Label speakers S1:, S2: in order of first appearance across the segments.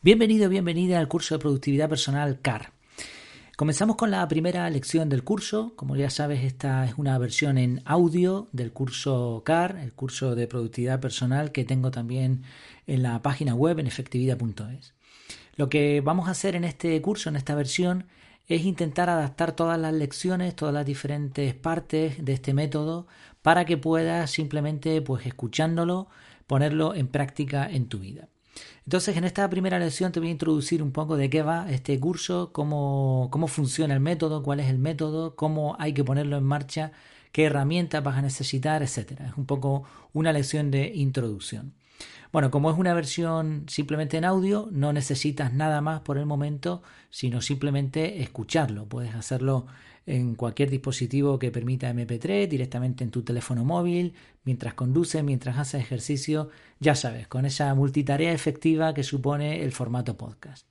S1: Bienvenido, bienvenida al curso de productividad personal CAR. Comenzamos con la primera lección del curso. Como ya sabes, esta es una versión en audio del curso CAR, el curso de productividad personal que tengo también en la página web en efectividad.es. Lo que vamos a hacer en este curso, en esta versión, es intentar adaptar todas las lecciones, todas las diferentes partes de este método para que puedas simplemente, pues escuchándolo, ponerlo en práctica en tu vida. Entonces, en esta primera lección te voy a introducir un poco de qué va este curso, cómo, cómo funciona el método, cuál es el método, cómo hay que ponerlo en marcha, qué herramientas vas a necesitar, etcétera. Es un poco una lección de introducción. Bueno, como es una versión simplemente en audio, no necesitas nada más por el momento, sino simplemente escucharlo. Puedes hacerlo en cualquier dispositivo que permita MP3, directamente en tu teléfono móvil, mientras conduces, mientras haces ejercicio, ya sabes, con esa multitarea efectiva que supone el formato podcast.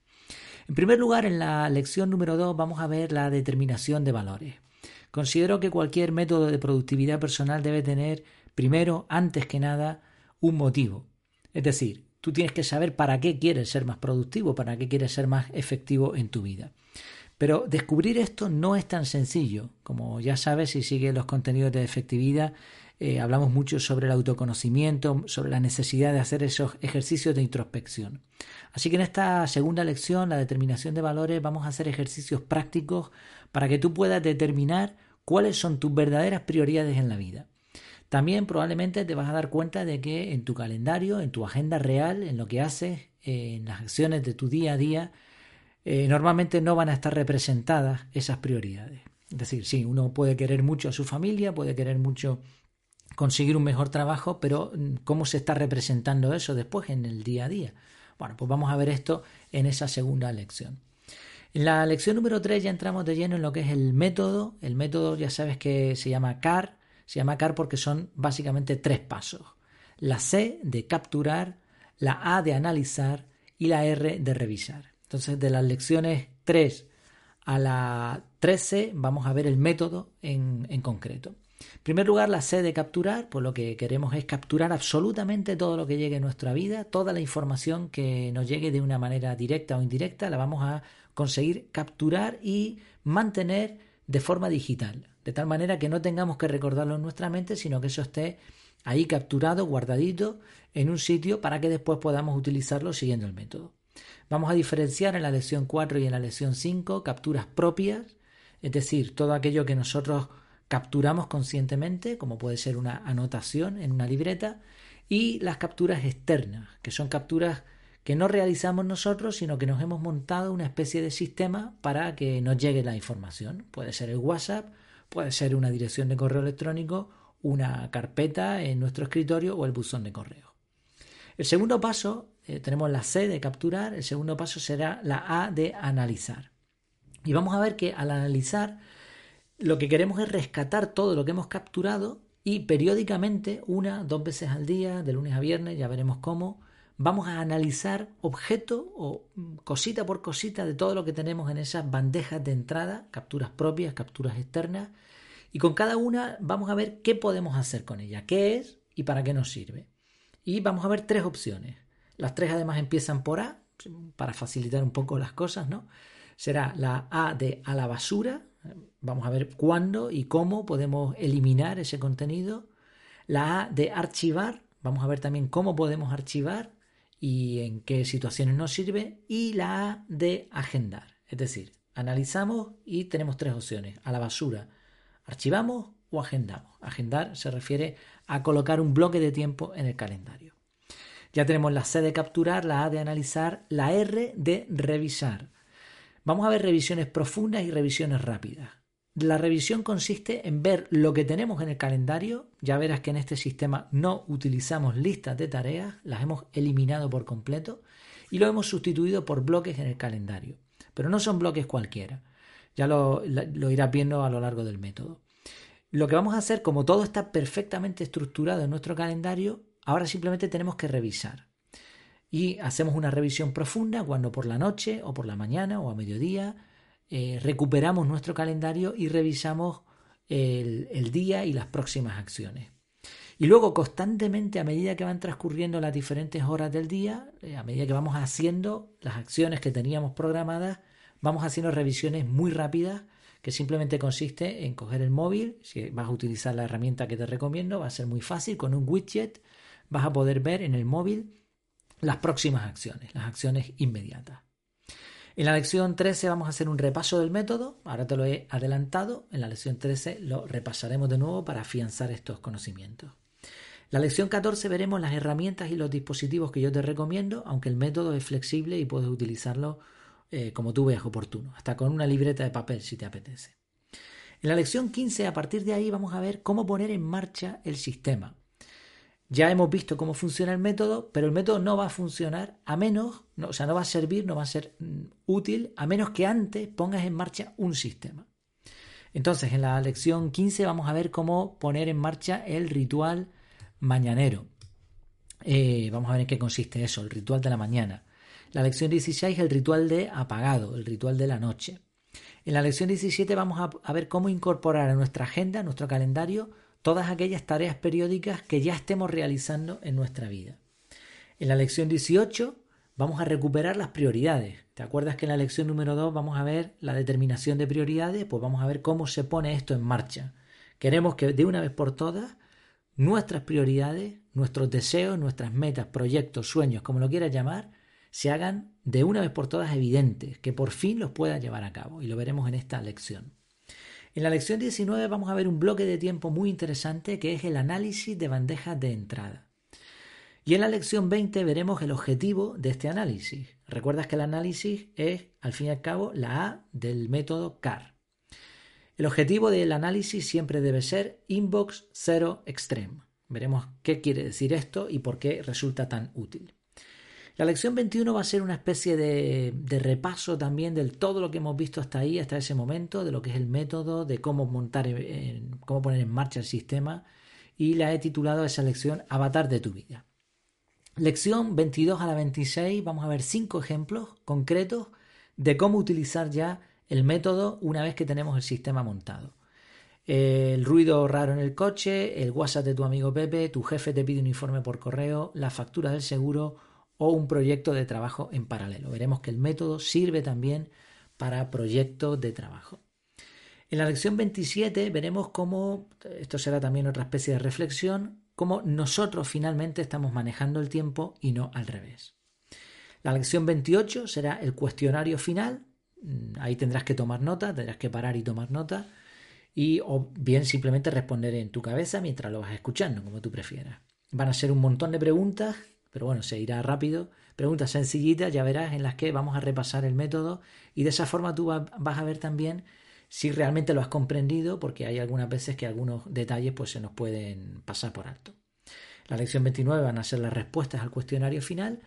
S1: En primer lugar, en la lección número 2 vamos a ver la determinación de valores. Considero que cualquier método de productividad personal debe tener, primero, antes que nada, un motivo. Es decir, tú tienes que saber para qué quieres ser más productivo, para qué quieres ser más efectivo en tu vida. Pero descubrir esto no es tan sencillo. Como ya sabes, si sigues los contenidos de efectividad, eh, hablamos mucho sobre el autoconocimiento, sobre la necesidad de hacer esos ejercicios de introspección. Así que en esta segunda lección, la determinación de valores, vamos a hacer ejercicios prácticos para que tú puedas determinar cuáles son tus verdaderas prioridades en la vida. También probablemente te vas a dar cuenta de que en tu calendario, en tu agenda real, en lo que haces, en las acciones de tu día a día, eh, normalmente no van a estar representadas esas prioridades. Es decir, sí, uno puede querer mucho a su familia, puede querer mucho conseguir un mejor trabajo, pero mm, ¿cómo se está representando eso después en el día a día? Bueno, pues vamos a ver esto en esa segunda lección. En la lección número 3 ya entramos de lleno en lo que es el método. El método ya sabes que se llama CAR. Se llama CAR porque son básicamente tres pasos. La C de capturar, la A de analizar y la R de revisar. Entonces, de las lecciones 3 a la 13 vamos a ver el método en, concreto. En primer lugar, la C de capturar, pues lo que queremos es capturar absolutamente todo lo que llegue a nuestra vida, toda la información que nos llegue de una manera directa o indirecta, la vamos a conseguir capturar y mantener de forma digital, de tal manera que no tengamos que recordarlo en nuestra mente, sino que eso esté ahí capturado, guardadito en un sitio para que después podamos utilizarlo siguiendo el método. Vamos a diferenciar en la lección 4 y en la lección 5 capturas propias, es decir, todo aquello que nosotros capturamos conscientemente, como puede ser una anotación en una libreta, y las capturas externas, que son capturas que no realizamos nosotros, sino que nos hemos montado una especie de sistema para que nos llegue la información. Puede ser el WhatsApp, puede ser una dirección de correo electrónico, una carpeta en nuestro escritorio o el buzón de correo. El segundo paso eh, tenemos la C de capturar, el segundo paso será la A de analizar. Y vamos a ver que al analizar lo que queremos es rescatar todo lo que hemos capturado y periódicamente, una, dos veces al día, de lunes a viernes, ya veremos cómo, vamos a analizar objeto o cosita por cosita de todo lo que tenemos en esas bandejas de entrada, capturas propias, capturas externas, y con cada una vamos a ver qué podemos hacer con ella, qué es y para qué nos sirve. Y vamos a ver tres opciones. Las tres además empiezan por A, para facilitar un poco las cosas, ¿no? Será la A de a la basura, vamos a ver cuándo y cómo podemos eliminar ese contenido. La A de archivar, vamos a ver también cómo podemos archivar y en qué situaciones nos sirve. Y la A de agendar, es decir, analizamos y tenemos tres opciones. A la basura, archivamos o agendamos. Agendar se refiere a colocar un bloque de tiempo en el calendario. Ya tenemos la C de capturar, la A de analizar, la R de revisar. Vamos a ver revisiones profundas y revisiones rápidas. La revisión consiste en ver lo que tenemos en el calendario. Ya verás que en este sistema no utilizamos listas de tareas, las hemos eliminado por completo y lo hemos sustituido por bloques en el calendario. Pero no son bloques cualquiera. Ya lo, irás viendo a lo largo del método. Lo que vamos a hacer, como todo está perfectamente estructurado en nuestro calendario, Ahora simplemente tenemos que revisar. Y hacemos una revisión profunda cuando por la noche o por la mañana o a mediodía eh, recuperamos nuestro calendario y revisamos el, el día y las próximas acciones. Y luego constantemente a medida que van transcurriendo las diferentes horas del día, eh, a medida que vamos haciendo las acciones que teníamos programadas, vamos haciendo revisiones muy rápidas que simplemente consiste en coger el móvil, si vas a utilizar la herramienta que te recomiendo, va a ser muy fácil, con un widget vas a poder ver en el móvil las próximas acciones, las acciones inmediatas. En la lección 13 vamos a hacer un repaso del método, ahora te lo he adelantado, en la lección 13 lo repasaremos de nuevo para afianzar estos conocimientos. La lección 14 veremos las herramientas y los dispositivos que yo te recomiendo, aunque el método es flexible y puedes utilizarlo eh, como tú veas oportuno, hasta con una libreta de papel si te apetece. En la lección 15, a partir de ahí, vamos a ver cómo poner en marcha el sistema. Ya hemos visto cómo funciona el método, pero el método no va a funcionar a menos, o sea, no va a servir, no va a ser mm, útil, a menos que antes pongas en marcha un sistema. Entonces, en la lección 15 vamos a ver cómo poner en marcha el ritual mañanero. Eh, vamos a ver en qué consiste eso, el ritual de la mañana. La lección 16, el ritual de apagado, el ritual de la noche. En la lección 17 vamos a, a ver cómo incorporar a nuestra agenda, a nuestro calendario, todas aquellas tareas periódicas que ya estemos realizando en nuestra vida. En la lección 18 vamos a recuperar las prioridades. ¿Te acuerdas que en la lección número 2 vamos a ver la determinación de prioridades? Pues vamos a ver cómo se pone esto en marcha. Queremos que de una vez por todas nuestras prioridades, nuestros deseos, nuestras metas, proyectos, sueños, como lo quieras llamar, se hagan de una vez por todas evidentes, que por fin los puedas llevar a cabo. Y lo veremos en esta lección. En la lección 19 vamos a ver un bloque de tiempo muy interesante que es el análisis de bandejas de entrada. Y en la lección 20 veremos el objetivo de este análisis. Recuerdas que el análisis es, al fin y al cabo, la A del método CAR. El objetivo del análisis siempre debe ser inbox zero extreme. Veremos qué quiere decir esto y por qué resulta tan útil. La lección 21 va a ser una especie de, repaso también de todo lo que hemos visto hasta ahí, hasta ese momento, de lo que es el método, de cómo montar, cómo poner en marcha el sistema y la he titulado esa lección Avatar de tu vida. Lección 22 a la 26 vamos a ver cinco ejemplos concretos de cómo utilizar ya el método una vez que tenemos el sistema montado. El ruido raro en el coche, el WhatsApp de tu amigo Pepe, tu jefe te pide un informe por correo, la factura del seguro o un proyecto de trabajo en paralelo. Veremos que el método sirve también para proyectos de trabajo. En la lección 27 veremos cómo, esto será también otra especie de reflexión, cómo nosotros finalmente estamos manejando el tiempo y no al revés. La lección 28 será el cuestionario final. Mm, ahí tendrás que tomar nota, tendrás que parar y tomar nota. Y o bien simplemente responder en tu cabeza mientras lo vas escuchando, como tú prefieras. Van a ser un montón de preguntas pero bueno, se irá rápido. Preguntas sencillitas, ya verás, en las que vamos a repasar el método y de esa forma tú vas a ver también si realmente lo has comprendido, porque hay algunas veces que algunos detalles pues, se nos pueden pasar por alto. La lección 29 van a ser las respuestas al cuestionario final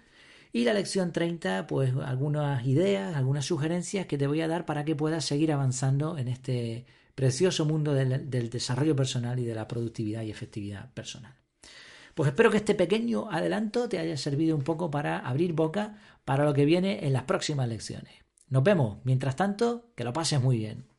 S1: y la lección 30 pues algunas ideas, algunas sugerencias que te voy a dar para que puedas seguir avanzando en este precioso mundo del desarrollo personal y de la productividad y efectividad personal. Pues espero que este pequeño adelanto te haya servido un poco para abrir boca para lo que viene en las próximas lecciones. Nos vemos. Mientras tanto, que lo pases muy bien.